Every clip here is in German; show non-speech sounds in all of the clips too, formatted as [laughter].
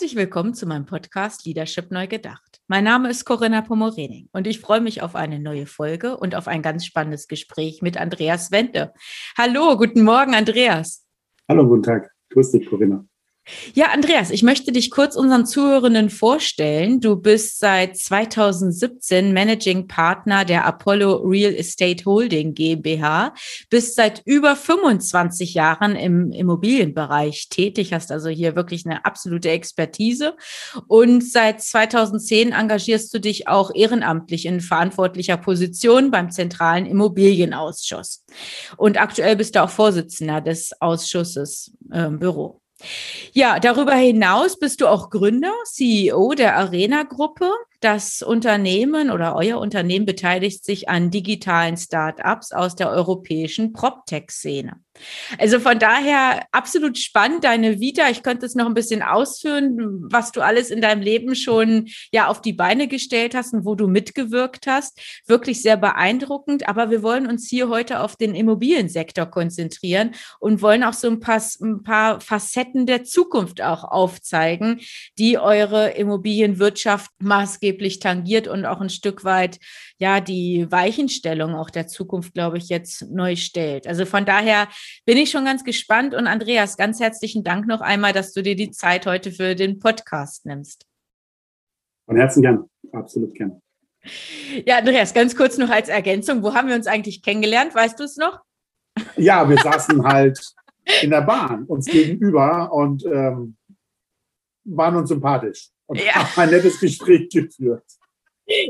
Herzlich willkommen zu meinem Podcast Leadership Neu Gedacht. Mein Name ist Corinna Pomorening und ich freue mich auf eine neue Folge und auf ein ganz spannendes Gespräch mit Andreas Wende. Hallo, guten Morgen, Andreas. Hallo, guten Tag. Grüß dich, Corinna. Ja, Andreas, ich möchte dich kurz unseren Zuhörenden vorstellen. Du bist seit 2017 Managing Partner der Apollo Real Estate Holding GmbH, bist seit über 25 Jahren im Immobilienbereich tätig, hast also hier wirklich eine absolute Expertise und seit 2010 engagierst du dich auch ehrenamtlich in verantwortlicher Position beim Zentralen Immobilienausschuss. Und aktuell bist du auch Vorsitzender des Ausschusses äh, Büro. Ja, darüber hinaus bist du auch Gründer, CEO der Arena-Gruppe. Das Unternehmen oder euer Unternehmen beteiligt sich an digitalen Start-ups aus der europäischen PropTech-Szene. Also von daher absolut spannend, deine Vita. Ich könnte es noch ein bisschen ausführen, was du alles in deinem Leben schon ja auf die Beine gestellt hast und wo du mitgewirkt hast. Wirklich sehr beeindruckend. Aber wir wollen uns hier heute auf den Immobiliensektor konzentrieren und wollen auch so ein paar, ein paar Facetten der Zukunft auch aufzeigen, die eure Immobilienwirtschaft maßgeblich tangiert und auch ein Stück weit ja die Weichenstellung auch der Zukunft, glaube ich, jetzt neu stellt. Also von daher bin ich schon ganz gespannt. Und Andreas, ganz herzlichen Dank noch einmal, dass du dir die Zeit heute für den Podcast nimmst. Von Herzen gern, absolut gern. Ja, Andreas, ganz kurz noch als Ergänzung. Wo haben wir uns eigentlich kennengelernt? Weißt du es noch? Ja, wir [laughs] saßen halt in der Bahn uns gegenüber und ähm, waren uns sympathisch und ja. haben ein nettes Gespräch geführt.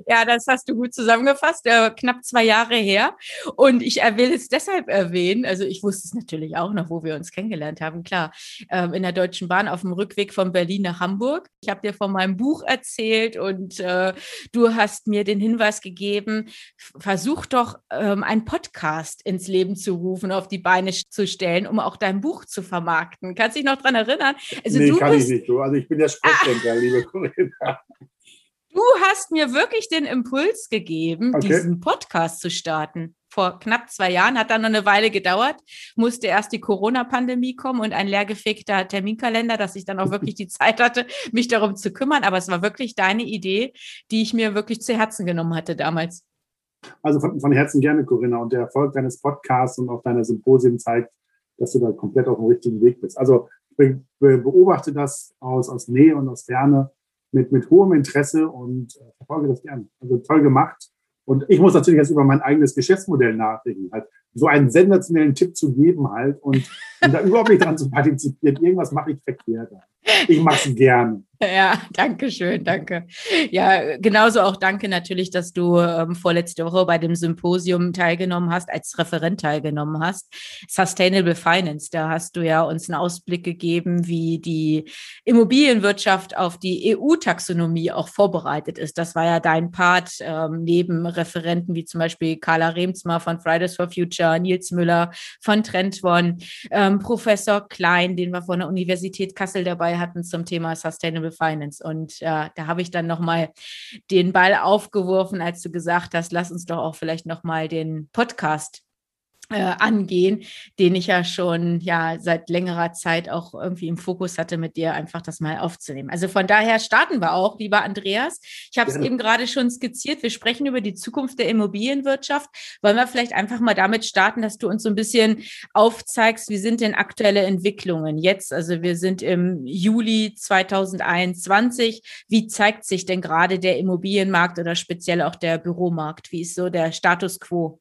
Ja, das hast du gut zusammengefasst, äh, knapp zwei Jahre her. Und ich will es deshalb erwähnen, also ich wusste es natürlich auch noch, wo wir uns kennengelernt haben, klar, ähm, in der Deutschen Bahn auf dem Rückweg von Berlin nach Hamburg. Ich habe dir von meinem Buch erzählt und äh, du hast mir den Hinweis gegeben, versuch doch ähm, einen Podcast ins Leben zu rufen, auf die Beine zu stellen, um auch dein Buch zu vermarkten. Kannst du dich noch daran erinnern? Also nee, du kann bist, ich nicht. Also ich bin der Sprechdenker, ah. liebe Corinna. [laughs] Du hast mir wirklich den Impuls gegeben, okay. diesen Podcast zu starten. Vor knapp zwei Jahren hat dann noch eine Weile gedauert, musste erst die Corona-Pandemie kommen und ein leergefegter Terminkalender, dass ich dann auch wirklich die Zeit hatte, mich darum zu kümmern. Aber es war wirklich deine Idee, die ich mir wirklich zu Herzen genommen hatte damals. Also von, von Herzen gerne, Corinna. Und der Erfolg deines Podcasts und auch deiner Symposien zeigt, dass du da komplett auf dem richtigen Weg bist. Also ich beobachte das aus, aus Nähe und aus Ferne mit, mit hohem Interesse und äh, verfolge das gern. Also toll gemacht. Und ich muss natürlich jetzt über mein eigenes Geschäftsmodell nachdenken. Halt so einen sensationellen Tipp zu geben halt und, und da überhaupt nicht dran zu partizipieren. Irgendwas mache ich verkehrt. Ich mache es gern. Ja, danke schön, danke. Ja, genauso auch danke natürlich, dass du ähm, vorletzte Woche bei dem Symposium teilgenommen hast, als Referent teilgenommen hast. Sustainable Finance, da hast du ja uns einen Ausblick gegeben, wie die Immobilienwirtschaft auf die EU-Taxonomie auch vorbereitet ist. Das war ja dein Part, ähm, neben Referenten wie zum Beispiel Carla Remsmar von Fridays for Future, Nils Müller von Trendone, ähm, Professor Klein, den wir von der Universität Kassel dabei hatten zum Thema Sustainable Finance. Und äh, da habe ich dann nochmal den Ball aufgeworfen, als du gesagt hast, lass uns doch auch vielleicht nochmal den Podcast äh, angehen, den ich ja schon ja seit längerer Zeit auch irgendwie im Fokus hatte, mit dir einfach das mal aufzunehmen. Also von daher starten wir auch, lieber Andreas. Ich habe es eben gerade schon skizziert. Wir sprechen über die Zukunft der Immobilienwirtschaft. Wollen wir vielleicht einfach mal damit starten, dass du uns so ein bisschen aufzeigst, wie sind denn aktuelle Entwicklungen jetzt? Also wir sind im Juli 2021. Wie zeigt sich denn gerade der Immobilienmarkt oder speziell auch der Büromarkt? Wie ist so der Status quo?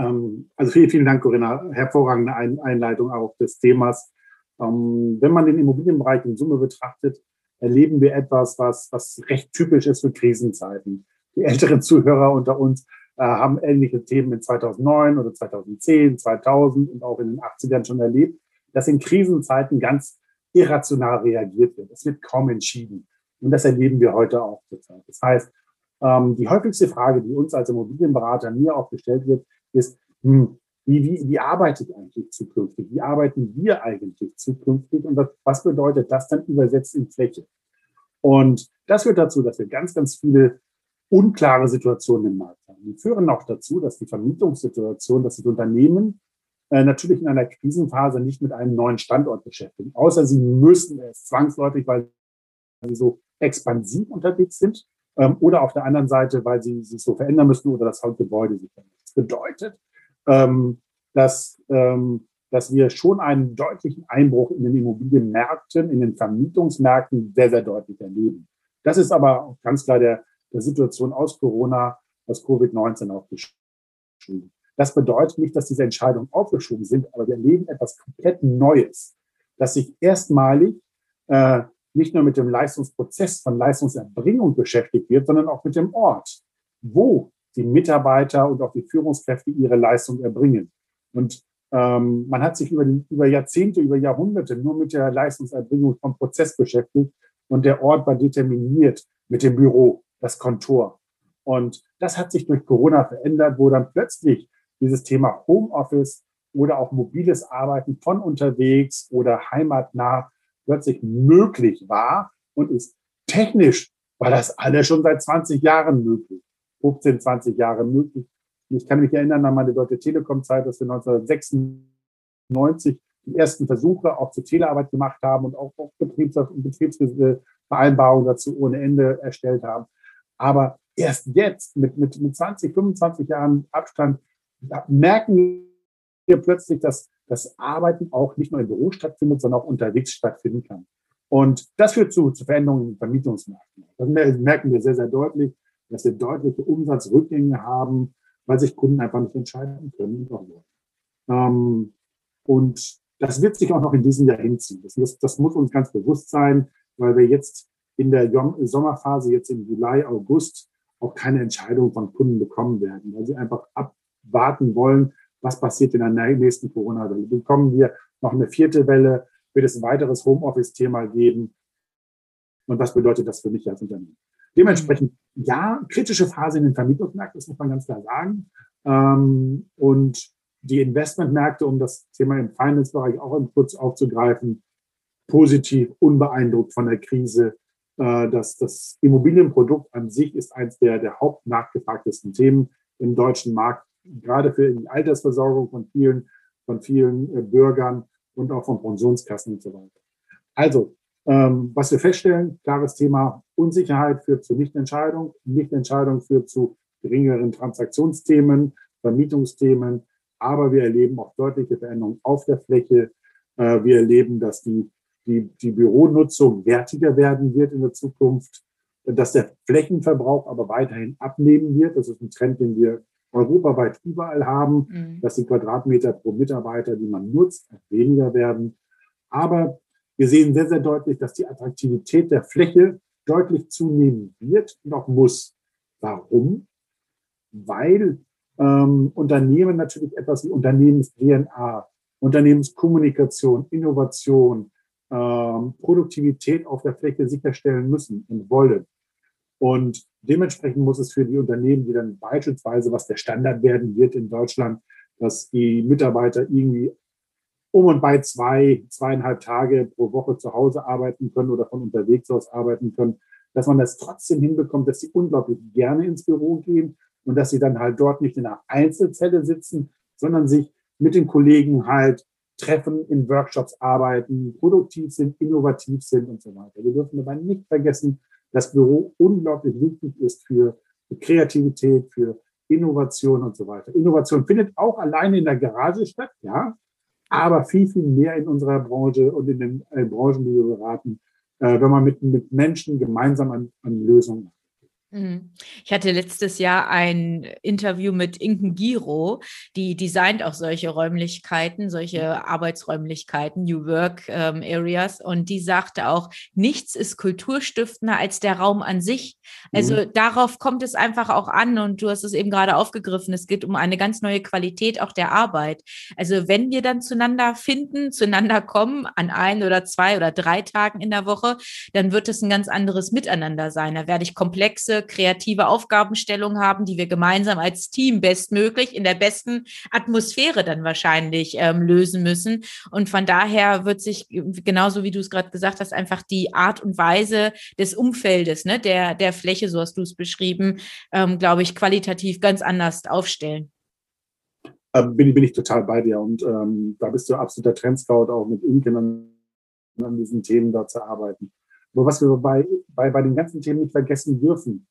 Ähm, also vielen, vielen Dank, Corinna. Hervorragende Einleitung auch des Themas. Ähm, wenn man den Immobilienbereich in Summe betrachtet, erleben wir etwas, was, was recht typisch ist für Krisenzeiten. Die älteren Zuhörer unter uns äh, haben ähnliche Themen in 2009 oder 2010, 2000 und auch in den 80ern schon erlebt, dass in Krisenzeiten ganz irrational reagiert wird. Es wird kaum entschieden. Und das erleben wir heute auch zurzeit. Das heißt, ähm, die häufigste Frage, die uns als Immobilienberater mir auch gestellt wird, ist, hm, wie, wie, wie arbeite ich eigentlich zukünftig? Wie arbeiten wir eigentlich zukünftig? Und was, was bedeutet das dann übersetzt in Fläche? Und das führt dazu, dass wir ganz, ganz viele unklare Situationen im Markt haben. Die führen auch dazu, dass die Vermietungssituation, dass das Unternehmen äh, natürlich in einer Krisenphase nicht mit einem neuen Standort beschäftigen, außer sie müssen es zwangsläufig, weil sie so expansiv unterwegs sind ähm, oder auf der anderen Seite, weil sie sich so verändern müssen oder das Gebäude sich verändert. Das bedeutet, ähm, dass, ähm, dass wir schon einen deutlichen Einbruch in den Immobilienmärkten, in den Vermietungsmärkten sehr, sehr deutlich erleben. Das ist aber ganz klar der, der Situation aus Corona, aus Covid-19 auch geschrieben. Das bedeutet nicht, dass diese Entscheidungen aufgeschoben sind, aber wir erleben etwas komplett Neues, dass sich erstmalig äh, nicht nur mit dem Leistungsprozess von Leistungserbringung beschäftigt wird, sondern auch mit dem Ort, wo die Mitarbeiter und auch die Führungskräfte ihre Leistung erbringen. Und ähm, man hat sich über, über Jahrzehnte, über Jahrhunderte nur mit der Leistungserbringung vom Prozess beschäftigt und der Ort war determiniert mit dem Büro, das Kontor. Und das hat sich durch Corona verändert, wo dann plötzlich dieses Thema Homeoffice oder auch mobiles Arbeiten von unterwegs oder heimatnah plötzlich möglich war und ist technisch, war das alles schon seit 20 Jahren möglich, 15, 20 Jahre möglich. Ich kann mich erinnern an meine Deutsche Telekom-Zeit, dass wir 1996 die ersten Versuche auch zur Telearbeit gemacht haben und auch, Betriebs Betriebsvereinbarungen dazu ohne Ende erstellt haben. Aber erst jetzt, mit, mit, mit 20, 25 Jahren Abstand, merken wir plötzlich, dass das Arbeiten auch nicht nur im Büro stattfindet, sondern auch unterwegs stattfinden kann. Und das führt zu, zu Veränderungen im Vermietungsmarkt. Das merken wir sehr, sehr deutlich, dass wir deutliche Umsatzrückgänge haben, weil sich Kunden einfach nicht entscheiden können. Ähm, und das wird sich auch noch in diesem Jahr hinziehen. Das, das, das muss uns ganz bewusst sein, weil wir jetzt in der Sommerphase, jetzt im Juli, August, auch keine Entscheidung von Kunden bekommen werden, weil sie einfach abwarten wollen, was passiert in der nächsten Corona-Welle. Bekommen wir noch eine vierte Welle? Wird es ein weiteres Homeoffice-Thema geben? Und was bedeutet das für mich als Unternehmen? Dementsprechend, ja, kritische Phase in den Vermietungsmärkten, das muss man ganz klar sagen. Ähm, und die Investmentmärkte, um das Thema im Finance-Bereich auch kurz aufzugreifen, positiv, unbeeindruckt von der Krise. Äh, das, das Immobilienprodukt an sich ist eines der, der hauptnachgefragtesten Themen im deutschen Markt gerade für die Altersversorgung von vielen, von vielen äh, Bürgern und auch von Pensionskassen und so weiter. Also, ähm, was wir feststellen, klares Thema, Unsicherheit führt zu Nichtentscheidung, Nichtentscheidung führt zu geringeren Transaktionsthemen, Vermietungsthemen, aber wir erleben auch deutliche Veränderungen auf der Fläche. Äh, wir erleben, dass die, die, die Büronutzung wertiger werden wird in der Zukunft, dass der Flächenverbrauch aber weiterhin abnehmen wird. Das ist ein Trend, den wir europaweit überall haben, mhm. dass die Quadratmeter pro Mitarbeiter, die man nutzt, weniger werden. Aber wir sehen sehr, sehr deutlich, dass die Attraktivität der Fläche deutlich zunehmen wird und auch muss. Warum? Weil ähm, Unternehmen natürlich etwas wie Unternehmens-DNA, Unternehmenskommunikation, Innovation, ähm, Produktivität auf der Fläche sicherstellen müssen und wollen. Und dementsprechend muss es für die Unternehmen, die dann beispielsweise, was der Standard werden wird in Deutschland, dass die Mitarbeiter irgendwie um und bei zwei, zweieinhalb Tage pro Woche zu Hause arbeiten können oder von unterwegs aus arbeiten können, dass man das trotzdem hinbekommt, dass sie unglaublich gerne ins Büro gehen und dass sie dann halt dort nicht in einer Einzelzelle sitzen, sondern sich mit den Kollegen halt treffen, in Workshops arbeiten, produktiv sind, innovativ sind und so weiter. Wir dürfen dabei nicht vergessen, das Büro unglaublich wichtig ist für Kreativität, für Innovation und so weiter. Innovation findet auch alleine in der Garage statt, ja, aber viel, viel mehr in unserer Branche und in den äh, Branchen, die wir beraten, äh, wenn man mit, mit Menschen gemeinsam an, an Lösungen. Ich hatte letztes Jahr ein Interview mit Inken Giro, die designt auch solche Räumlichkeiten, solche Arbeitsräumlichkeiten, New Work ähm, Areas. Und die sagte auch, nichts ist kulturstiftender als der Raum an sich. Also mhm. darauf kommt es einfach auch an. Und du hast es eben gerade aufgegriffen. Es geht um eine ganz neue Qualität auch der Arbeit. Also wenn wir dann zueinander finden, zueinander kommen, an ein oder zwei oder drei Tagen in der Woche, dann wird es ein ganz anderes Miteinander sein. Da werde ich komplexe kreative Aufgabenstellung haben, die wir gemeinsam als Team bestmöglich in der besten Atmosphäre dann wahrscheinlich ähm, lösen müssen. Und von daher wird sich, genauso wie du es gerade gesagt hast, einfach die Art und Weise des Umfeldes, ne, der, der Fläche, so hast du es beschrieben, ähm, glaube ich, qualitativ ganz anders aufstellen. Ähm, bin, bin ich total bei dir und ähm, da bist du absoluter Trendscout auch mit Inken an, an diesen Themen da zu arbeiten. Aber was wir bei, bei, bei den ganzen Themen nicht vergessen dürfen,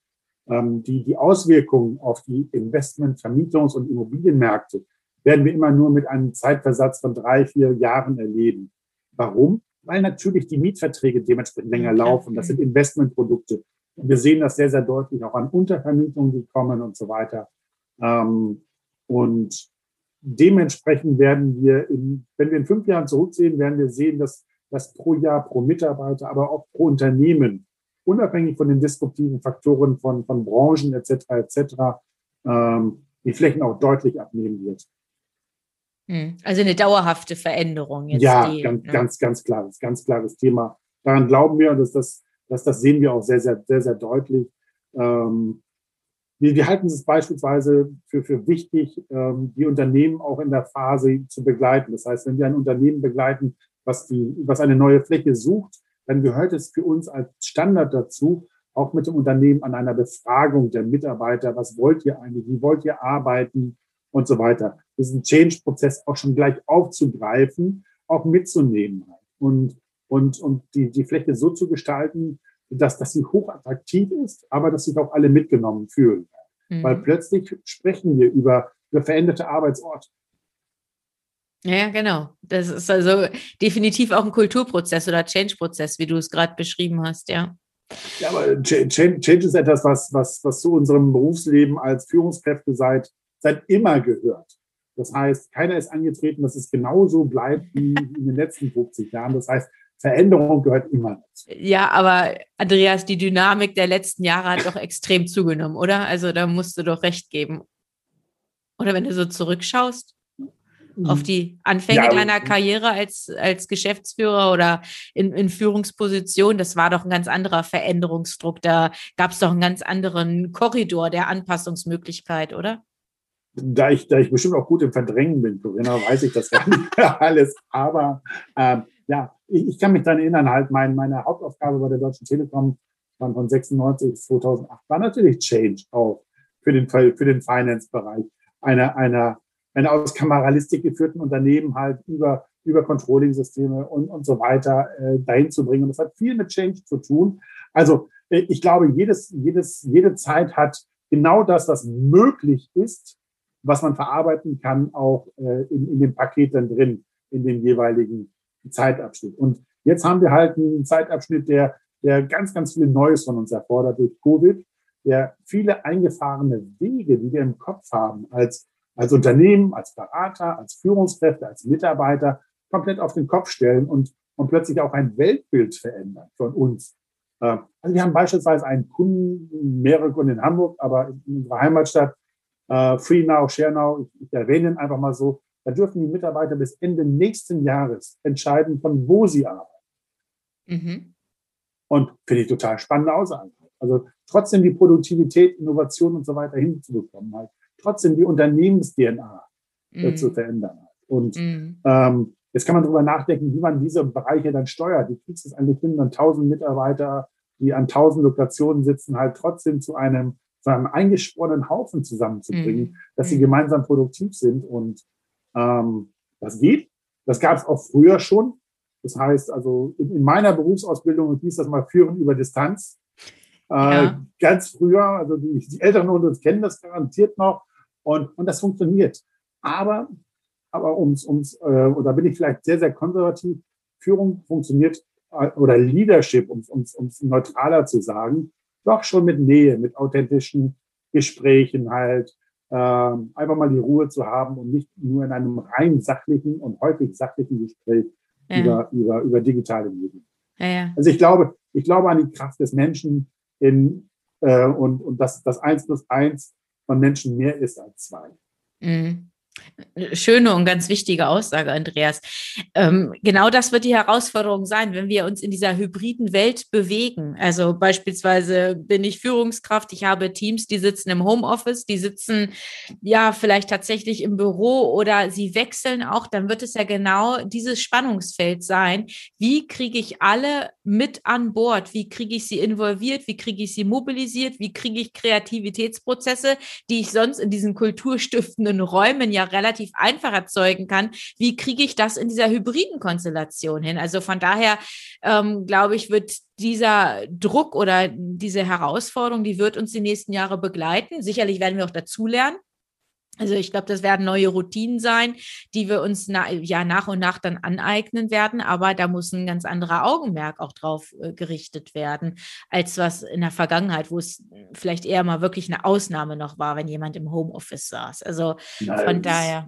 ähm, die, die Auswirkungen auf die Investment-, Vermietungs- und Immobilienmärkte werden wir immer nur mit einem Zeitversatz von drei, vier Jahren erleben. Warum? Weil natürlich die Mietverträge dementsprechend länger laufen. Das sind Investmentprodukte. Und wir sehen das sehr, sehr deutlich auch an Untervermietungen, die kommen und so weiter. Ähm, und dementsprechend werden wir, in, wenn wir in fünf Jahren zurücksehen, werden wir sehen, dass, dass pro Jahr, pro Mitarbeiter, aber auch pro Unternehmen unabhängig von den disruptiven Faktoren von, von Branchen etc. etc. Ähm, die Flächen auch deutlich abnehmen wird. Hm, also eine dauerhafte Veränderung jetzt. Ja, die, ganz, ne? ganz, ganz klares, ganz klares Thema. Daran glauben wir und das, das, das, das sehen wir auch sehr, sehr, sehr, sehr deutlich. Ähm, wir, wir halten es beispielsweise für, für wichtig, ähm, die Unternehmen auch in der Phase zu begleiten. Das heißt, wenn wir ein Unternehmen begleiten, was, die, was eine neue Fläche sucht, dann gehört es für uns als Standard dazu, auch mit dem Unternehmen an einer Befragung der Mitarbeiter, was wollt ihr eigentlich, wie wollt ihr arbeiten und so weiter. Diesen Change-Prozess auch schon gleich aufzugreifen, auch mitzunehmen und, und, und die, die Fläche so zu gestalten, dass, dass sie hochattraktiv ist, aber dass sich auch alle mitgenommen fühlen. Mhm. Weil plötzlich sprechen wir über, über veränderte Arbeitsorte. Ja, genau. Das ist also definitiv auch ein Kulturprozess oder Change-Prozess, wie du es gerade beschrieben hast, ja. Ja, aber Change, Change ist etwas, was, was, was zu unserem Berufsleben als Führungskräfte seit, seit immer gehört. Das heißt, keiner ist angetreten, dass es genauso bleibt wie in den letzten 50 Jahren. Das heißt, Veränderung gehört immer dazu. Ja, aber Andreas, die Dynamik der letzten Jahre hat doch extrem zugenommen, oder? Also da musst du doch recht geben. Oder wenn du so zurückschaust? Auf mhm. die Anfänge ja, deiner Karriere als, als Geschäftsführer oder in, in Führungsposition, das war doch ein ganz anderer Veränderungsdruck. Da gab es doch einen ganz anderen Korridor der Anpassungsmöglichkeit, oder? Da ich, da ich bestimmt auch gut im Verdrängen bin, Corinna, weiß ich das gar nicht [laughs] alles. Aber ähm, ja, ich, ich, kann mich daran erinnern, halt mein, meine Hauptaufgabe bei der Deutschen Telekom waren von 96 bis 2008 war natürlich Change auch für den, für den Finance-Bereich einer, einer eine aus Kameralistik geführten Unternehmen halt über, über Controlling-Systeme und, und so weiter äh, dahin zu bringen. Und das hat viel mit Change zu tun. Also äh, ich glaube, jedes, jedes, jede Zeit hat genau das, was möglich ist, was man verarbeiten kann, auch äh, in, in dem Paket dann drin, in dem jeweiligen Zeitabschnitt. Und jetzt haben wir halt einen Zeitabschnitt, der, der ganz, ganz viel Neues von uns erfordert durch Covid, der viele eingefahrene Wege, die wir im Kopf haben, als als Unternehmen, als Berater, als Führungskräfte, als Mitarbeiter komplett auf den Kopf stellen und, und plötzlich auch ein Weltbild verändern von uns. Äh, also wir haben beispielsweise einen Kunden, mehrere Kunden in Hamburg, aber in unserer Heimatstadt, äh, Free Now, Share Now, ich, ich erwähne ihn einfach mal so, da dürfen die Mitarbeiter bis Ende nächsten Jahres entscheiden, von wo sie arbeiten. Mhm. Und finde ich total spannende Aussage. Also trotzdem die Produktivität, Innovation und so weiter hinzubekommen halt trotzdem die Unternehmens-DNA mm. zu verändern hat. Und mm. ähm, jetzt kann man darüber nachdenken, wie man diese Bereiche dann steuert. Wie kriegst du es eigentlich hin, dann tausend Mitarbeiter, die an tausend Lokationen sitzen, halt trotzdem zu einem, zu einem eingeschworenen Haufen zusammenzubringen, mm. dass sie mm. gemeinsam produktiv sind. Und ähm, das geht. Das gab es auch früher schon. Das heißt, also in, in meiner Berufsausbildung hieß das mal Führen über Distanz. Äh, ja. Ganz früher, also die, die Älteren unter uns kennen das garantiert noch. Und, und das funktioniert. Aber, aber ums, ums, äh, oder bin ich vielleicht sehr, sehr konservativ, Führung funktioniert äh, oder Leadership, um es neutraler zu sagen, doch schon mit Nähe, mit authentischen Gesprächen halt, äh, einfach mal die Ruhe zu haben und nicht nur in einem rein sachlichen und häufig sachlichen Gespräch ja. über, über, über digitale Medien. Ja, ja. Also ich glaube, ich glaube an die Kraft des Menschen in, äh, und, und dass das eins plus eins von Menschen mehr ist als zwei. Mhm. Schöne und ganz wichtige Aussage, Andreas. Ähm, genau das wird die Herausforderung sein, wenn wir uns in dieser hybriden Welt bewegen. Also beispielsweise bin ich Führungskraft, ich habe Teams, die sitzen im Homeoffice, die sitzen ja vielleicht tatsächlich im Büro oder sie wechseln auch, dann wird es ja genau dieses Spannungsfeld sein. Wie kriege ich alle mit an Bord? Wie kriege ich sie involviert? Wie kriege ich sie mobilisiert? Wie kriege ich Kreativitätsprozesse, die ich sonst in diesen kulturstiftenden Räumen ja relativ einfach erzeugen kann. Wie kriege ich das in dieser hybriden Konstellation hin? Also von daher ähm, glaube ich, wird dieser Druck oder diese Herausforderung, die wird uns die nächsten Jahre begleiten. Sicherlich werden wir auch dazulernen. Also ich glaube, das werden neue Routinen sein, die wir uns na, ja nach und nach dann aneignen werden. Aber da muss ein ganz anderer Augenmerk auch drauf äh, gerichtet werden, als was in der Vergangenheit, wo es vielleicht eher mal wirklich eine Ausnahme noch war, wenn jemand im Homeoffice saß. Also Nein, von daher.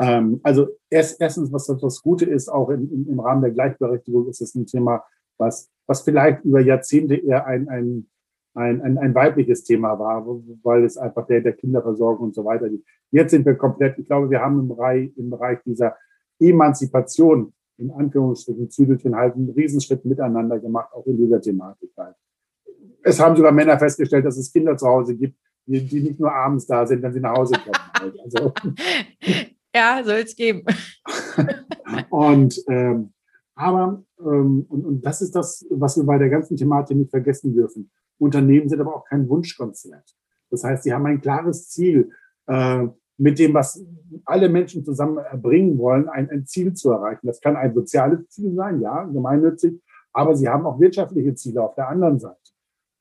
Ähm, also erst, erstens, was das Gute ist, auch im, im Rahmen der Gleichberechtigung ist es ein Thema, was, was vielleicht über Jahrzehnte eher ein, ein ein, ein, ein weibliches Thema war, weil es einfach der, der Kinderversorgung und so weiter liegt. Jetzt sind wir komplett, ich glaube, wir haben im Bereich, im Bereich dieser Emanzipation, in Anführungsstrichen, Zügelchen halt einen Riesenschritt miteinander gemacht, auch in dieser Thematik halt. Es haben sogar Männer festgestellt, dass es Kinder zu Hause gibt, die, die nicht nur abends da sind, wenn sie nach Hause kommen. Halt. [laughs] Also, ja, soll es geben. [laughs] und ähm, aber, ähm, und, und das ist das, was wir bei der ganzen Thematik nicht vergessen dürfen. Unternehmen sind aber auch kein Wunschkonzert. Das heißt, sie haben ein klares Ziel, äh, mit dem, was alle Menschen zusammen erbringen wollen, ein, ein Ziel zu erreichen. Das kann ein soziales Ziel sein, ja, gemeinnützig, aber sie haben auch wirtschaftliche Ziele auf der anderen Seite.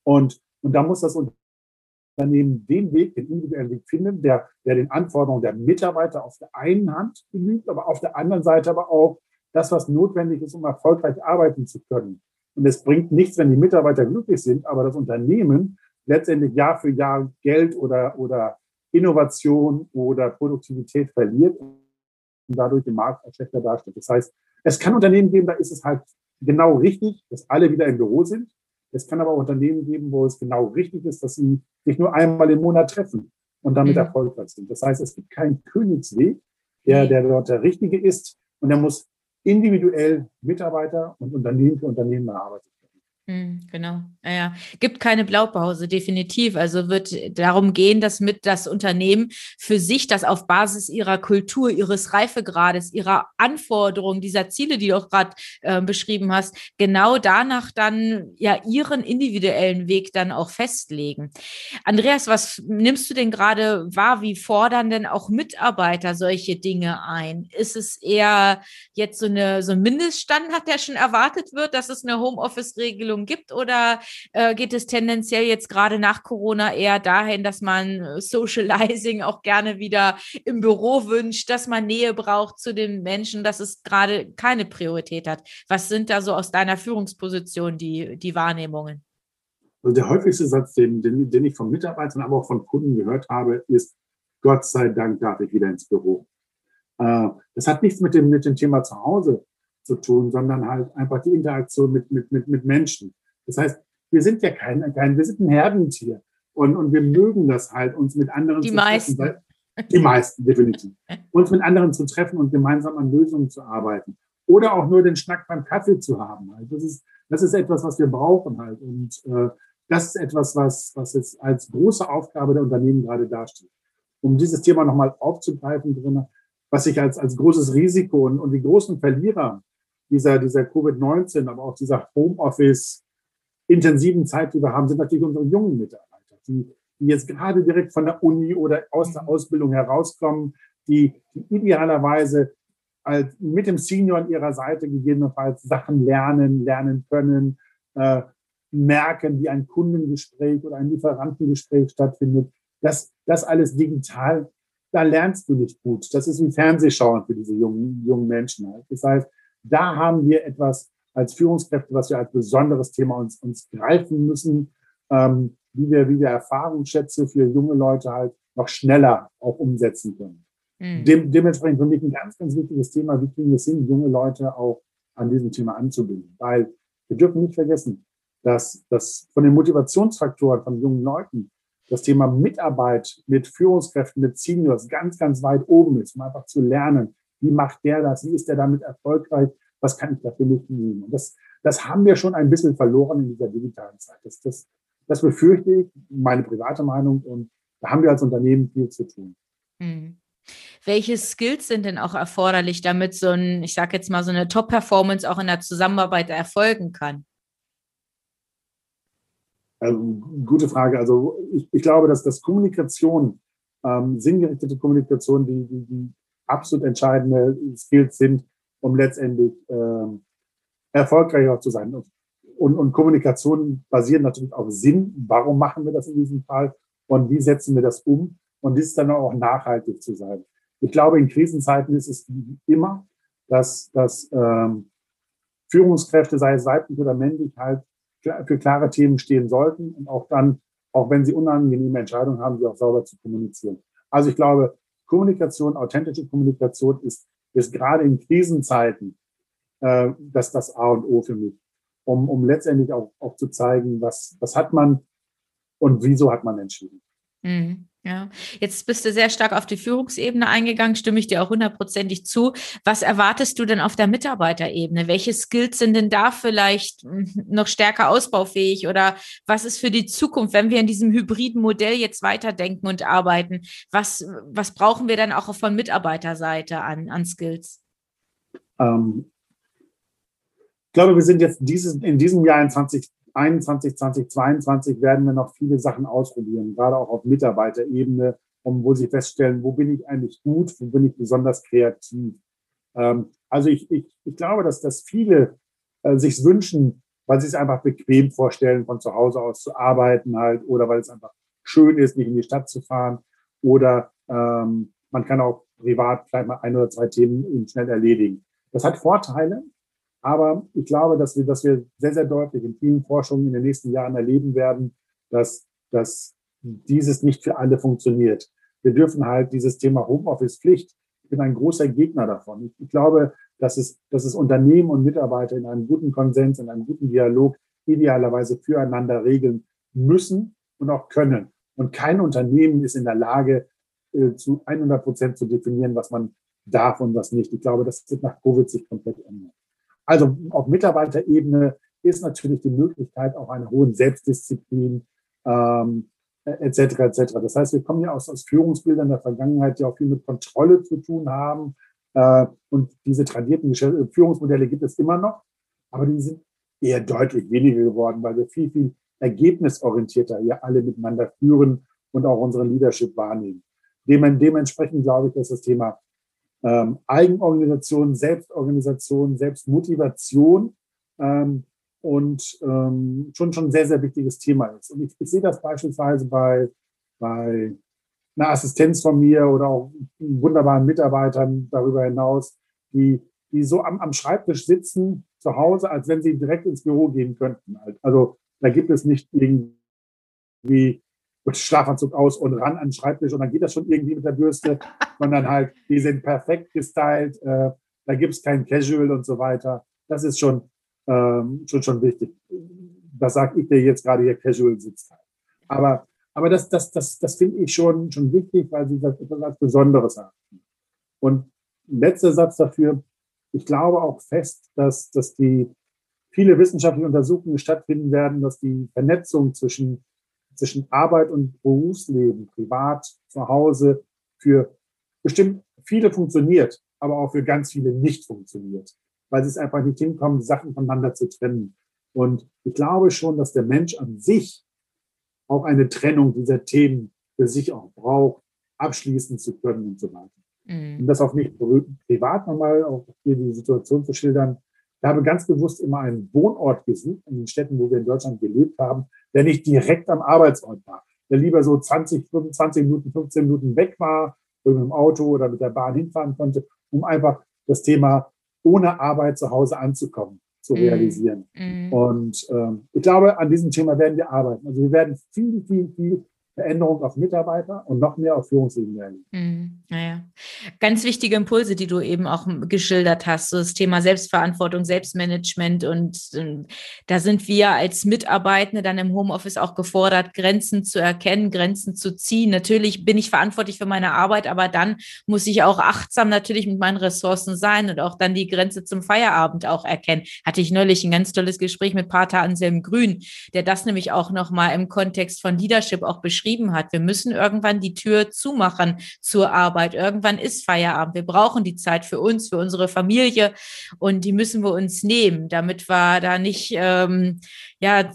Und, und da muss das Unternehmen den Weg, den individuellen Weg finden, der, der den Anforderungen der Mitarbeiter auf der einen Hand genügt, aber auf der anderen Seite aber auch das, was notwendig ist, um erfolgreich arbeiten zu können. Und es bringt nichts, wenn die Mitarbeiter glücklich sind, aber das Unternehmen letztendlich Jahr für Jahr Geld oder, oder Innovation oder Produktivität verliert und dadurch den Markt als schlechter darstellt. Das heißt, es kann Unternehmen geben, da ist es halt genau richtig, dass alle wieder im Büro sind. Es kann aber auch Unternehmen geben, wo es genau richtig ist, dass sie sich nur einmal im Monat treffen und damit mhm. erfolgreich sind. Das heißt, es gibt keinen Königsweg, der, der dort der richtige ist. Und er muss individuell Mitarbeiter und Unternehmen für Unternehmen erarbeitet genau, ja, ja. Gibt keine Blaupause, definitiv. Also wird darum gehen, dass mit das Unternehmen für sich das auf Basis ihrer Kultur, ihres Reifegrades, ihrer Anforderungen, dieser Ziele, die du auch gerade äh, beschrieben hast, genau danach dann ja ihren individuellen Weg dann auch festlegen. Andreas, was nimmst du denn gerade wahr? Wie fordern denn auch Mitarbeiter solche Dinge ein? Ist es eher jetzt so eine so ein Mindeststandard, der schon erwartet wird, dass es eine Homeoffice-Regelung Entwicklung gibt oder äh, geht es tendenziell jetzt gerade nach Corona eher dahin, dass man äh, Socializing auch gerne wieder im Büro wünscht, dass man Nähe braucht zu den Menschen, dass es gerade keine Priorität hat? Was sind da so aus deiner Führungsposition die, die Wahrnehmungen? Also der häufigste Satz, den, den, den ich von Mitarbeitern, aber auch von Kunden gehört habe, ist, Gott sei Dank darf ich wieder ins Büro. Äh, das hat nichts mit dem, mit dem Thema zu Hause zu tun, sondern halt einfach die Interaktion mit, mit, mit, mit Menschen. Das heißt, wir sind ja kein, kein wir sind ein Herdentier. Und, und wir mögen das halt, uns mit anderen die zu meisten. treffen. Die meisten, definitiv. Uns mit anderen zu treffen und gemeinsam an Lösungen zu arbeiten. Oder auch nur den Schnack beim Kaffee zu haben. Also das ist, das ist etwas, was wir brauchen halt. Und äh, das ist etwas, was, was jetzt als große Aufgabe der Unternehmen gerade dasteht. Um dieses Thema nochmal aufzugreifen, drin, was ich als, als großes Risiko und, und die großen Verlierer dieser, dieser Covid-19, aber auch dieser Homeoffice intensiven Zeit, die wir haben, sind natürlich unsere jungen Mitarbeiter, die, die jetzt gerade direkt von der Uni oder aus der Ausbildung herauskommen, die, die idealerweise als mit dem Senior an ihrer Seite gegebenenfalls Sachen lernen, lernen können, äh, merken, wie ein Kundengespräch oder ein Lieferantengespräch stattfindet. Das, das alles digital, da lernst du nicht gut. Das ist wie Fernsehschauen für diese jungen, jungen Menschen. Halt. Das heißt, da haben wir etwas als Führungskräfte, was wir als besonderes Thema uns, uns greifen müssen ähm, wie, wir, wie wir Erfahrungsschätze für junge Leute halt noch schneller auch umsetzen können. Mhm. Dem, dementsprechend für mich ein ganz, ganz wichtiges Thema, wie kriegen wir es hin, junge Leute auch an diesem Thema anzubinden. Weil wir dürfen nicht vergessen, dass, dass von den Motivationsfaktoren von jungen Leuten das Thema Mitarbeit mit Führungskräften, mit Seniors ganz, ganz weit oben ist, um einfach zu lernen, wie macht der das, wie ist der damit erfolgreich, was kann ich dafür nicht nehmen. Und das, das haben wir schon ein bisschen verloren in dieser digitalen Zeit. Das, das, das befürchte ich, meine private Meinung, und da haben wir als Unternehmen viel zu tun. Mhm. Welche Skills sind denn auch erforderlich, damit so ein, ich sage jetzt mal, so eine Top-Performance auch in der Zusammenarbeit erfolgen kann? Also, gute Frage. Also ich, ich glaube, dass das Kommunikation, ähm, sinngerichtete Kommunikation, die, die, die absolut entscheidende Skills sind, um letztendlich ähm, erfolgreicher zu sein. Und, und Kommunikation basiert natürlich auf Sinn. Warum machen wir das in diesem Fall? Und wie setzen wir das um? Und dies dann auch nachhaltig zu sein. Ich glaube, in Krisenzeiten ist es immer, dass, dass ähm, Führungskräfte, sei es weiblich oder männlich, halt für klare Themen stehen sollten und auch dann, auch wenn sie unangenehme Entscheidungen haben, sie auch sauber zu kommunizieren. Also ich glaube, Kommunikation, authentische Kommunikation ist, ist gerade in Krisenzeiten äh, das, das A und O für mich, um, um letztendlich auch, auch zu zeigen, was, was hat man und wieso hat man entschieden. Mhm. Ja, jetzt bist du sehr stark auf die Führungsebene eingegangen, stimme ich dir auch hundertprozentig zu. Was erwartest du denn auf der Mitarbeiterebene? Welche Skills sind denn da vielleicht hm, noch stärker ausbaufähig oder was ist für die Zukunft, wenn wir in diesem hybriden Modell jetzt weiterdenken und arbeiten? Was, was brauchen wir dann auch von Mitarbeiterseite an, an Skills? Ähm, ich glaube, wir sind jetzt dieses, in diesem Jahr in 20, 2021, 2022 werden wir noch viele Sachen ausprobieren, gerade auch auf Mitarbeiterebene, um wo sie feststellen, wo bin ich eigentlich gut, wo bin ich besonders kreativ. Ähm, also ich, ich, ich glaube, dass, dass viele äh, sich wünschen, weil sie es einfach bequem vorstellen, von zu Hause aus zu arbeiten halt, oder weil es einfach schön ist, nicht in die Stadt zu fahren, oder ähm, man kann auch privat vielleicht mal ein oder zwei Themen schnell erledigen. Das hat Vorteile, aber ich glaube, dass wir, dass wir sehr, sehr deutlich in vielen Forschungen in den nächsten Jahren erleben werden, dass, dass dieses nicht für alle funktioniert. Wir dürfen halt dieses Thema Homeoffice-Pflicht, ich bin ein großer Gegner davon. Ich, glaube, dass es, dass es Unternehmen und Mitarbeiter in einem guten Konsens, in einem guten Dialog idealerweise füreinander regeln müssen und auch können. Und kein Unternehmen ist in der Lage, äh, zu 100 Prozent zu definieren, was man darf und was nicht. Ich glaube, das wird nach Covid sich komplett ändern. Also auf Mitarbeiterebene ist natürlich die Möglichkeit auch einer hohen Selbstdisziplin ähm, etc. etc. Das heißt, wir kommen ja aus, aus Führungsbildern der Vergangenheit, die auch viel mit Kontrolle zu tun haben. Äh, und diese tradierten Führungsmodelle gibt es immer noch, aber die sind eher deutlich weniger geworden, weil wir viel, viel ergebnisorientierter ja alle miteinander führen und auch unsere Leadership wahrnehmen. Dementsprechend glaube ich, dass das Thema ähm, Eigenorganisation, Selbstorganisation, Selbstmotivation ähm, und ähm, schon schon sehr, sehr wichtiges Thema ist. Und ich, ich sehe das beispielsweise bei, bei einer Assistenz von mir oder auch wunderbaren Mitarbeitern darüber hinaus, die, die so am, am Schreibtisch sitzen zu Hause, als wenn sie direkt ins Büro gehen könnten. Also da gibt es nicht irgendwie Schlafanzug aus und ran an den Schreibtisch und dann geht das schon irgendwie mit der Bürste, [laughs] sondern halt, die sind perfekt gestylt, äh, da gibt es kein Casual und so weiter. Das ist schon, ähm, schon, schon wichtig. Das sage ich dir jetzt gerade hier, Casual sitzt halt. Aber, aber das, das, das, das finde ich schon, schon wichtig, weil sie das etwas Besonderes haben. Und letzter Satz dafür, ich glaube auch fest, dass, dass die viele wissenschaftliche Untersuchungen stattfinden werden, dass die Vernetzung zwischen zwischen Arbeit und Berufsleben, privat, zu Hause, für bestimmt viele funktioniert, aber auch für ganz viele nicht funktioniert, weil sie es einfach nicht hinkommen, Sachen voneinander zu trennen. Und ich glaube schon, dass der Mensch an sich auch eine Trennung dieser Themen für sich auch braucht, abschließen zu können und so weiter. Mhm. Um das auch nicht privat nochmal, auch hier die Situation zu schildern, ich habe ganz bewusst immer einen Wohnort gesucht in den Städten, wo wir in Deutschland gelebt haben, der nicht direkt am Arbeitsort war, der lieber so 20, 25 Minuten, 15 Minuten weg war, wo ich mit dem Auto oder mit der Bahn hinfahren konnte, um einfach das Thema ohne Arbeit zu Hause anzukommen zu mhm. realisieren. Mm. Und ähm, ich glaube, an diesem Thema werden wir arbeiten. Also wir werden viel, viel, viel Veränderung auf Mitarbeiter und noch mehr auf Führungsebene. Mhm. Naja. Ganz wichtige Impulse, die du eben auch geschildert hast, so das Thema Selbstverantwortung, Selbstmanagement und äh, da sind wir als Mitarbeitende dann im Homeoffice auch gefordert, Grenzen zu erkennen, Grenzen zu ziehen. Natürlich bin ich verantwortlich für meine Arbeit, aber dann muss ich auch achtsam natürlich mit meinen Ressourcen sein und auch dann die Grenze zum Feierabend auch erkennen. Hatte ich neulich ein ganz tolles Gespräch mit Pater Anselm Grün, der das nämlich auch nochmal im Kontext von Leadership auch beschrieben beschrieben hat. Wir müssen irgendwann die Tür zumachen zur Arbeit. Irgendwann ist Feierabend. Wir brauchen die Zeit für uns, für unsere Familie und die müssen wir uns nehmen, damit wir da nicht, ähm, ja,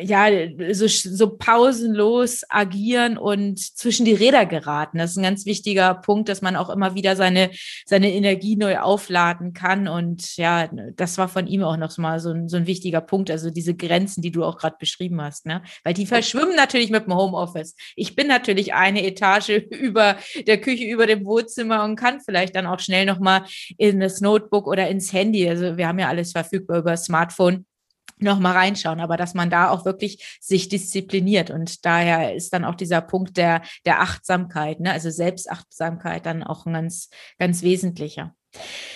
ja, so, so pausenlos agieren und zwischen die Räder geraten. Das ist ein ganz wichtiger Punkt, dass man auch immer wieder seine, seine Energie neu aufladen kann. Und ja, das war von ihm auch noch mal so ein, so ein wichtiger Punkt. Also diese Grenzen, die du auch gerade beschrieben hast, ne? Weil die verschwimmen natürlich mit dem Homeoffice. Ich bin natürlich eine Etage [laughs] über der Küche, über dem Wohnzimmer und kann vielleicht dann auch schnell noch mal in das Notebook oder ins Handy. Also wir haben ja alles verfügbar über Smartphone noch mal reinschauen, aber dass man da auch wirklich sich diszipliniert und daher ist dann auch dieser Punkt der der Achtsamkeit, ne? also Selbstachtsamkeit dann auch ein ganz ganz wesentlicher.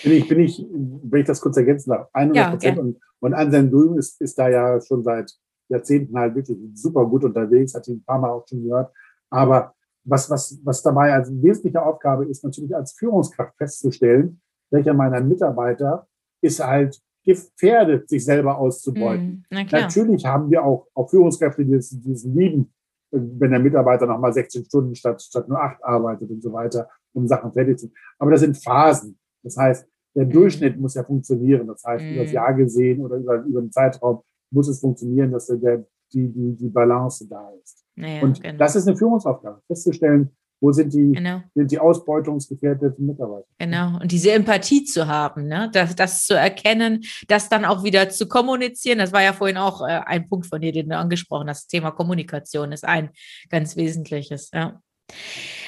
Bin ich, bin ich, wenn ich das kurz ergänzen darf, 100 Prozent ja, und, und Anselm Grün ist, ist da ja schon seit Jahrzehnten halt wirklich super gut unterwegs, hat ihn ein paar Mal auch schon gehört, aber was, was, was dabei als wesentliche Aufgabe ist, natürlich als Führungskraft festzustellen, welcher meiner Mitarbeiter ist halt gefährdet, sich selber auszubeuten. Mm, na Natürlich haben wir auch, auch Führungskräfte, die diesen lieben, wenn der Mitarbeiter nochmal 16 Stunden statt, statt nur acht arbeitet und so weiter, um Sachen fertig zu. Aber das sind Phasen. Das heißt, der mm. Durchschnitt muss ja funktionieren. Das heißt, mm. über das Jahr gesehen oder über, über den Zeitraum muss es funktionieren, dass der, die, die, die Balance da ist. Naja, und genau. das ist eine Führungsaufgabe, festzustellen, wo sind die, genau. sind die ausbeutungsgefährdeten Mitarbeiter? Genau. Und diese Empathie zu haben, ne? das, das zu erkennen, das dann auch wieder zu kommunizieren. Das war ja vorhin auch äh, ein Punkt von dir, den du angesprochen hast. Das Thema Kommunikation ist ein ganz wesentliches. Ja.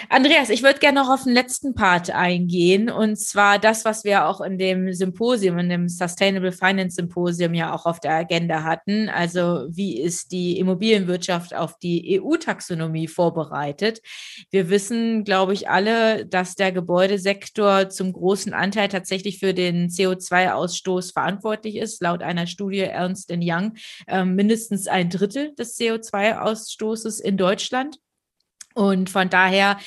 Andreas, ich würde gerne noch auf den letzten Part eingehen und zwar das, was wir auch in dem Symposium, in dem Sustainable Finance Symposium ja auch auf der Agenda hatten. Also wie ist die Immobilienwirtschaft auf die EU-Taxonomie vorbereitet? Wir wissen, glaube ich, alle, dass der Gebäudesektor zum großen Anteil tatsächlich für den CO2-Ausstoß verantwortlich ist. Laut einer Studie Ernst Young äh, mindestens ein Drittel des CO2-Ausstoßes in Deutschland. Und von daher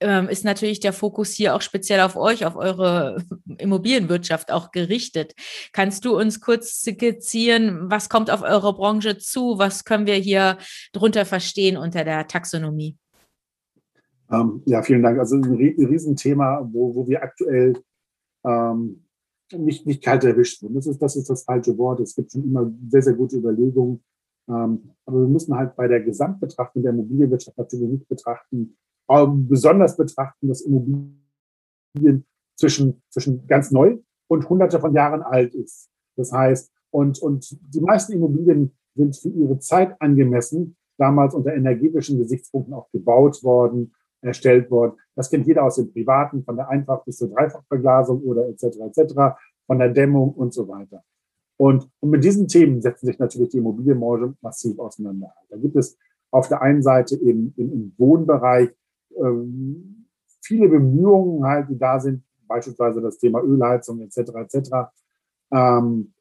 ähm, ist natürlich der Fokus hier auch speziell auf euch, auf eure Immobilienwirtschaft auch gerichtet. Kannst du uns kurz skizzieren, was kommt auf eure Branche zu? Was können wir hier drunter verstehen unter der Taxonomie? Ähm, ja, vielen Dank. Also ein Riesenthema, wo, wo wir aktuell ähm, nicht, nicht kalt erwischt sind. Das ist, das ist das falsche Wort. Es gibt schon immer sehr, sehr gute Überlegungen. Ähm, aber wir müssen halt bei der Gesamtbetrachtung der Immobilienwirtschaft natürlich nicht betrachten, besonders betrachten, dass Immobilien zwischen, zwischen ganz neu und hunderte von Jahren alt ist. Das heißt, und, und die meisten Immobilien sind für ihre Zeit angemessen, damals unter energetischen Gesichtspunkten auch gebaut worden, erstellt worden. Das kennt jeder aus dem Privaten, von der Einfach- bis zur Dreifachverglasung oder etc. etc., von der Dämmung und so weiter. Und, und mit diesen Themen setzen sich natürlich die Immobilienbranche massiv auseinander. Da gibt es auf der einen Seite im, im, im Wohnbereich ähm, viele Bemühungen halt, die da sind, beispielsweise das Thema Ölheizung etc. etc. Ähm,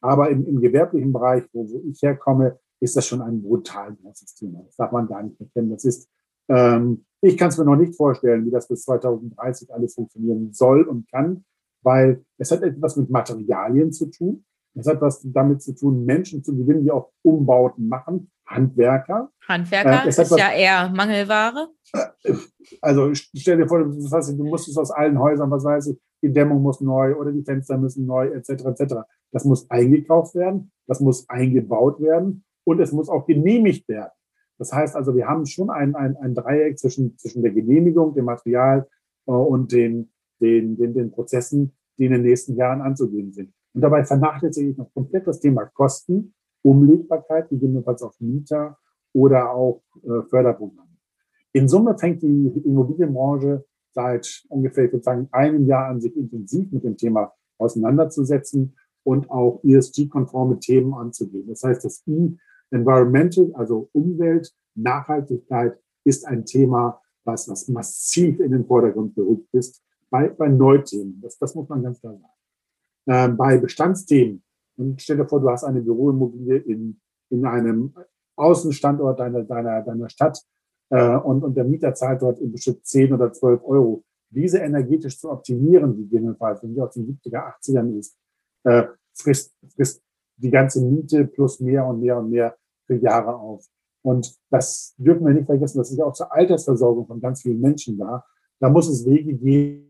aber im, im gewerblichen Bereich, wo, wo ich herkomme, ist das schon ein brutal großes Thema. Das darf man gar nicht erkennen. Das ist, ähm, ich kann es mir noch nicht vorstellen, wie das bis 2030 alles funktionieren soll und kann, weil es hat etwas mit Materialien zu tun. Es hat was damit zu tun, Menschen zu gewinnen, die auch Umbauten machen, Handwerker. Handwerker äh, ist ja eher Mangelware. Äh, also stell dir vor, das heißt, du musst es aus allen Häusern, was weiß ich, die Dämmung muss neu oder die Fenster müssen neu, etc. etc. Das muss eingekauft werden, das muss eingebaut werden und es muss auch genehmigt werden. Das heißt also, wir haben schon ein, ein, ein Dreieck zwischen, zwischen der Genehmigung, dem Material äh, und den, den, den, den Prozessen, die in den nächsten Jahren anzugehen sind. Und dabei vernachlässige ich noch komplett das Thema Kosten, Umlegbarkeit, gegebenenfalls auf Mieter oder auch äh, Förderprogramme. In Summe fängt die Immobilienbranche seit ungefähr, ich würde sagen, einem Jahr an sich intensiv mit dem Thema auseinanderzusetzen. und auch ESG-konforme Themen anzugehen. Das heißt, das E, Environmental, also Umwelt, Nachhaltigkeit, ist ein Thema, was, was massiv in den Vordergrund gerückt ist bei, bei Neuthemen. Das, das muss man ganz klar sagen. Ähm, bei Bestandsthemen, und stell dir vor, du hast eine Büroimmobilie in, in einem Außenstandort deiner, deiner, deiner Stadt äh, und, und der Mieter zahlt dort im Bestimmt 10 oder 12 Euro. Diese energetisch zu optimieren, gegebenenfalls, wenn die aus den 70er, 80ern ist, äh, frisst, frisst die ganze Miete plus mehr und mehr und mehr für Jahre auf. Und das dürfen wir nicht vergessen, das ist ja auch zur Altersversorgung von ganz vielen Menschen da. Da muss es Wege geben,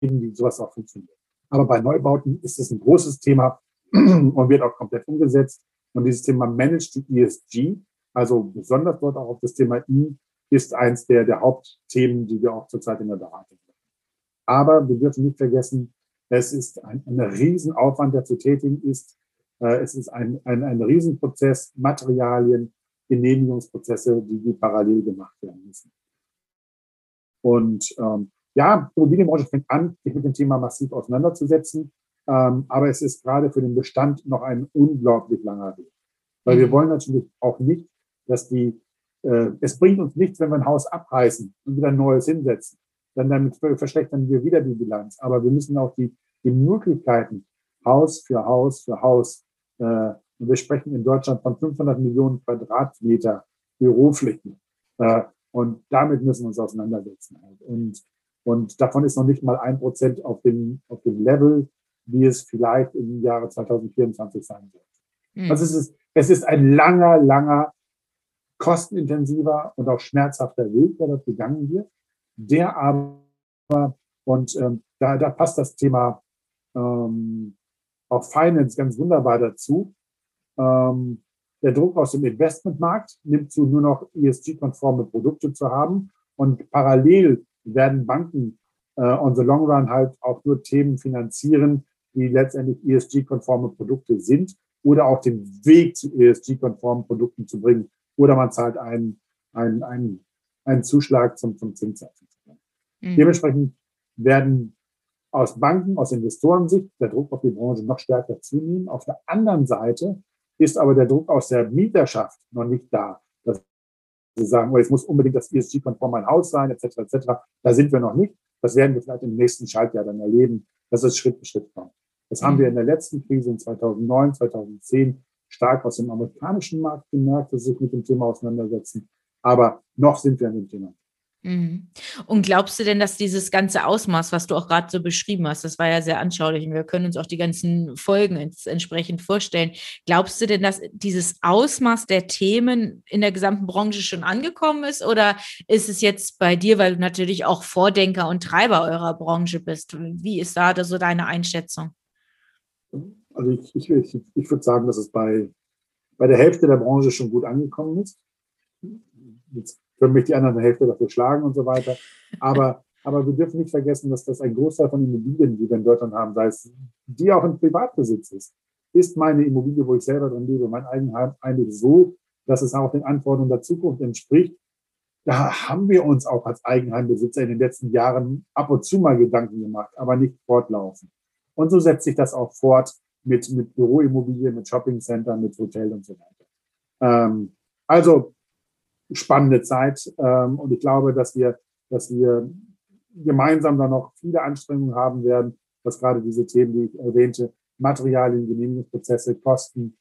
wie sowas auch funktioniert. Aber bei Neubauten ist es ein großes Thema [clears throat] und wird auch komplett umgesetzt. Und dieses Thema Managed ESG, also besonders dort auch auf das Thema I, ist eins der, der Hauptthemen, die wir auch zurzeit in der Beratung haben. Aber wir dürfen nicht vergessen, es ist ein, ein Riesenaufwand, der zu tätigen ist. Äh, es ist ein, ein, ein Riesenprozess, Materialien, Genehmigungsprozesse, die, die parallel gemacht werden müssen. Und ähm, ja, die Immobilienbranche fängt an, sich mit dem Thema massiv auseinanderzusetzen. Ähm, aber es ist gerade für den Bestand noch ein unglaublich langer Weg. Weil wir mhm. wollen natürlich auch nicht, dass die, äh, es bringt uns nichts, wenn wir ein Haus abreißen und wieder ein neues hinsetzen. Dann damit verschlechtern wir wieder die Bilanz. Aber wir müssen auch die, die Möglichkeiten Haus für Haus für Haus, äh, und wir sprechen in Deutschland von 500 Millionen Quadratmeter Büroflächen. Äh, und damit müssen wir uns auseinandersetzen. Und, und davon ist noch nicht mal ein Prozent auf dem, auf dem Level, wie es vielleicht im Jahre 2024 sein wird. Mhm. Also es ist, es ist ein langer, langer, kostenintensiver und auch schmerzhafter Weg, der dort gegangen wird, der aber, und ähm, da, da passt das Thema ähm, auch Finance ganz wunderbar dazu. Ähm, der Druck aus dem Investmentmarkt nimmt zu, nur noch ESG-konforme Produkte zu haben. Und parallel werden Banken äh, on the long run halt auch nur Themen finanzieren, die letztendlich ESG-konforme Produkte sind oder auch den Weg zu ESG-konformen Produkten zu bringen. Oder man zahlt einen, einen, einen, einen Zuschlag zum, zum Zinssatz. Mhm. Dementsprechend werden aus Banken, aus Investorensicht der Druck auf die Branche noch stärker zunehmen. Auf der anderen Seite ist aber der Druck aus der Mieterschaft noch nicht da. Sagen, oh, jetzt muss unbedingt das ESG-konform mein Haus sein, etc., etc. Da sind wir noch nicht. Das werden wir vielleicht im nächsten Schaltjahr dann erleben, dass es Schritt für Schritt kommt. Das haben wir in der letzten Krise in 2009, 2010 stark aus dem amerikanischen Markt gemerkt, dass sie sich mit dem Thema auseinandersetzen. Aber noch sind wir an dem Thema. Mhm. Und glaubst du denn, dass dieses ganze Ausmaß, was du auch gerade so beschrieben hast, das war ja sehr anschaulich und wir können uns auch die ganzen Folgen entsprechend vorstellen. Glaubst du denn, dass dieses Ausmaß der Themen in der gesamten Branche schon angekommen ist oder ist es jetzt bei dir, weil du natürlich auch Vordenker und Treiber eurer Branche bist? Wie ist da so deine Einschätzung? Also ich, ich, ich, ich würde sagen, dass es bei, bei der Hälfte der Branche schon gut angekommen ist. Jetzt können mich die anderen Hälfte dafür schlagen und so weiter. Aber, aber wir dürfen nicht vergessen, dass das ein Großteil von Immobilien, die wir in Deutschland haben, sei es die auch in Privatbesitz ist, ist meine Immobilie, wo ich selber drin lebe, mein Eigenheim eigentlich so, dass es auch den Anforderungen der Zukunft entspricht. Da haben wir uns auch als Eigenheimbesitzer in den letzten Jahren ab und zu mal Gedanken gemacht, aber nicht fortlaufen. Und so setzt sich das auch fort mit, mit Büroimmobilien, mit Shoppingcentern, mit Hotel und so weiter. Ähm, also spannende Zeit. Ähm, und ich glaube, dass wir, dass wir gemeinsam dann noch viele Anstrengungen haben werden, was gerade diese Themen, die ich erwähnte, Materialien, Genehmigungsprozesse, Kosten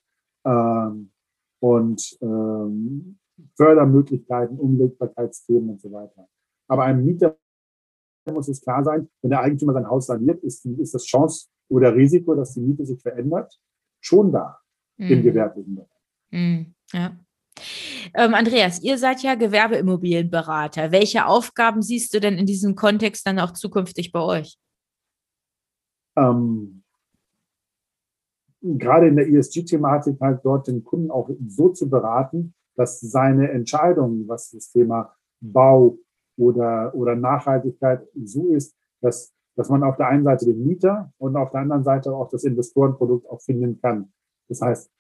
ähm, und ähm, Fördermöglichkeiten, Umlegbarkeitsthemen und so weiter. Aber einem Mieter muss es klar sein, wenn der Eigentümer sein Haus saniert, ist, ist das Chance oder Risiko, dass die Miete sich verändert, schon da mhm. im gewerblichen Bereich. Mhm. Ja. Ähm, Andreas, ihr seid ja Gewerbeimmobilienberater. Welche Aufgaben siehst du denn in diesem Kontext dann auch zukünftig bei euch? Ähm, gerade in der ESG-Thematik halt dort den Kunden auch so zu beraten, dass seine Entscheidung, was das Thema Bau oder, oder Nachhaltigkeit so ist, dass, dass man auf der einen Seite den Mieter und auf der anderen Seite auch das Investorenprodukt auch finden kann. Das heißt,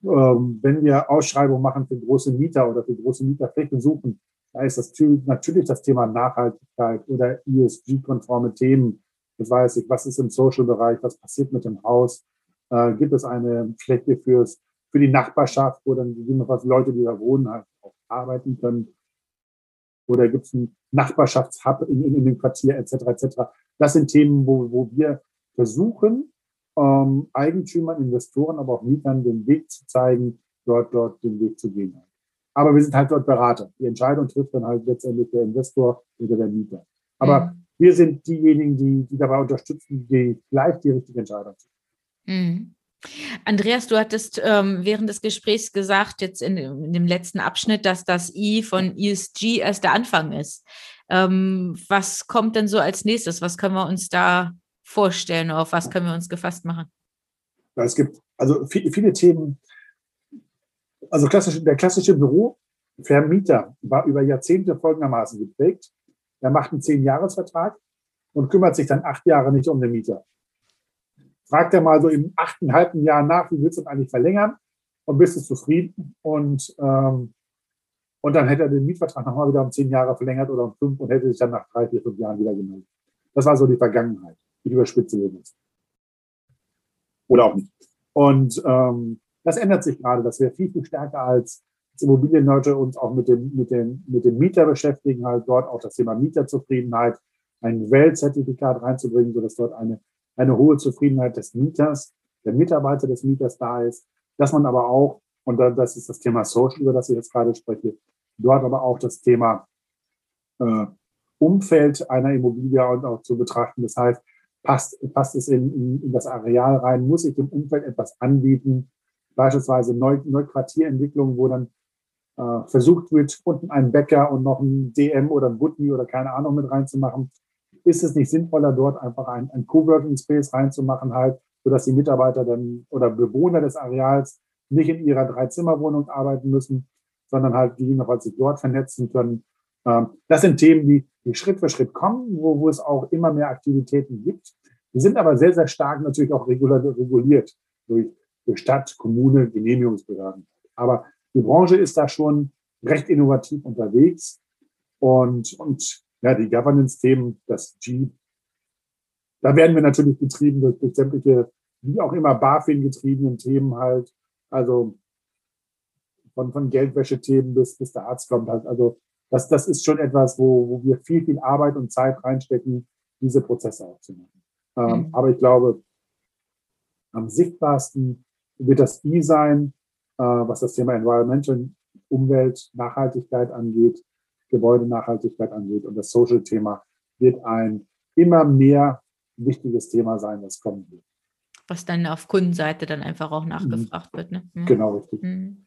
wenn wir Ausschreibungen machen für große Mieter oder für große Mieterflächen suchen, da ist das natürlich das Thema Nachhaltigkeit oder ESG-konforme Themen. Das weiß ich, was ist im Social-Bereich, was passiert mit dem Haus. Äh, gibt es eine Fläche fürs, für die Nachbarschaft, wo dann gegebenenfalls Leute, die da wohnen, halt auch arbeiten können? Oder gibt es einen Nachbarschaftshub in, in, in dem Quartier etc. etc. Das sind Themen, wo, wo wir versuchen, ähm, Eigentümern, Investoren, aber auch Mietern den Weg zu zeigen, dort, dort den Weg zu gehen. Aber wir sind halt dort Berater. Die Entscheidung trifft dann halt letztendlich der Investor oder der Mieter. Aber mhm. wir sind diejenigen, die, die dabei unterstützen, die gleich die richtige Entscheidung zu treffen. Mhm. Andreas, du hattest ähm, während des Gesprächs gesagt, jetzt in, in, dem letzten Abschnitt, dass das I von ESG erst der Anfang ist. Ähm, was kommt denn so als nächstes? Was können wir uns da vorstellen? Auf was können wir uns gefasst machen? Ja, es gibt also viele, viele Themen. Also klassisch, der klassische Bürovermieter war über Jahrzehnte folgendermaßen geprägt. Er macht einen Zehn-Jahres-Vertrag und kümmert sich dann acht Jahre nicht um den Mieter fragt er mal so im achten, halben Jahr nach, wie willst du das eigentlich verlängern? Und bist du zufrieden? Und, ähm, und dann hätte er den Mietvertrag nochmal wieder um zehn Jahre verlängert oder um fünf und hätte sich dann nach drei, vier, fünf Jahren wieder gemeldet. Das war so die Vergangenheit, die überspitze Lösung Oder auch nicht. Und ähm, das ändert sich gerade, dass wir viel, viel stärker als, als Immobilienleute uns auch mit dem, mit, dem, mit dem Mieter beschäftigen, halt dort auch das Thema Mieterzufriedenheit, ein Weltzertifikat reinzubringen, sodass dort eine eine hohe Zufriedenheit des Mieters, der Mitarbeiter des Mieters da ist, dass man aber auch, und das ist das Thema Social, über das ich jetzt gerade spreche, dort aber auch das Thema äh, Umfeld einer Immobilie auch zu betrachten. Das heißt, passt, passt es in, in, in das Areal rein, muss ich dem Umfeld etwas anbieten, beispielsweise Neu, Neuquartierentwicklung, wo dann äh, versucht wird, unten einen Bäcker und noch ein DM oder ein Butni oder keine Ahnung mit reinzumachen? Ist es nicht sinnvoller, dort einfach ein, ein Coworking Space reinzumachen, halt, sodass die Mitarbeiter dann oder Bewohner des Areals nicht in ihrer Dreizimmerwohnung arbeiten müssen, sondern halt gegebenenfalls sich dort vernetzen können. Ähm, das sind Themen, die, die Schritt für Schritt kommen, wo, wo es auch immer mehr Aktivitäten gibt. Die sind aber sehr, sehr stark natürlich auch reguliert durch, durch Stadt, Kommune, Genehmigungsbehörden. Aber die Branche ist da schon recht innovativ unterwegs und, und ja, die Governance-Themen, das G, da werden wir natürlich getrieben durch, durch sämtliche, wie auch immer, BaFin getriebenen Themen halt. Also von, von Geldwäsche-Themen bis, bis der Arzt kommt halt. Also das, das ist schon etwas, wo, wo wir viel, viel Arbeit und Zeit reinstecken, diese Prozesse auch zu machen. Ähm, mhm. Aber ich glaube, am sichtbarsten wird das I sein, äh, was das Thema Environmental, Umwelt, Nachhaltigkeit angeht. Gebäudenachhaltigkeit angeht. Und das Social-Thema wird ein immer mehr wichtiges Thema sein, was kommen wird. Was dann auf Kundenseite dann einfach auch nachgefragt mhm. wird. Ne? Mhm. Genau, richtig. Mhm.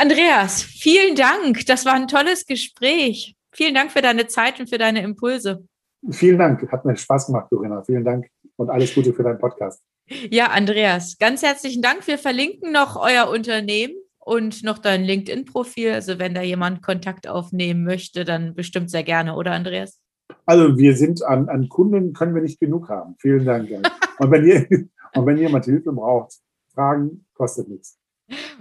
Andreas, vielen Dank. Das war ein tolles Gespräch. Vielen Dank für deine Zeit und für deine Impulse. Vielen Dank. Hat mir Spaß gemacht, Corinna. Vielen Dank und alles Gute für deinen Podcast. Ja, Andreas, ganz herzlichen Dank. Wir verlinken noch euer Unternehmen und noch dein LinkedIn-Profil. Also wenn da jemand Kontakt aufnehmen möchte, dann bestimmt sehr gerne, oder Andreas? Also wir sind an, an Kunden, können wir nicht genug haben. Vielen Dank. [laughs] und, wenn ihr, und wenn jemand Hilfe braucht, Fragen kostet nichts.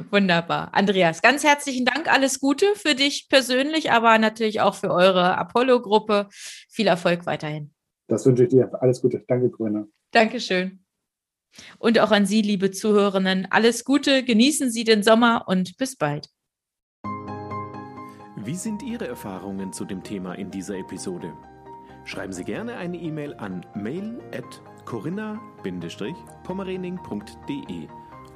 Wunderbar. Andreas, ganz herzlichen Dank. Alles Gute für dich persönlich, aber natürlich auch für eure Apollo-Gruppe. Viel Erfolg weiterhin. Das wünsche ich dir. Alles Gute. Danke, Corinna. Dankeschön. Und auch an Sie, liebe Zuhörerinnen, alles Gute, genießen Sie den Sommer und bis bald. Wie sind Ihre Erfahrungen zu dem Thema in dieser Episode? Schreiben Sie gerne eine E-Mail an mail.corinna-pommerening.de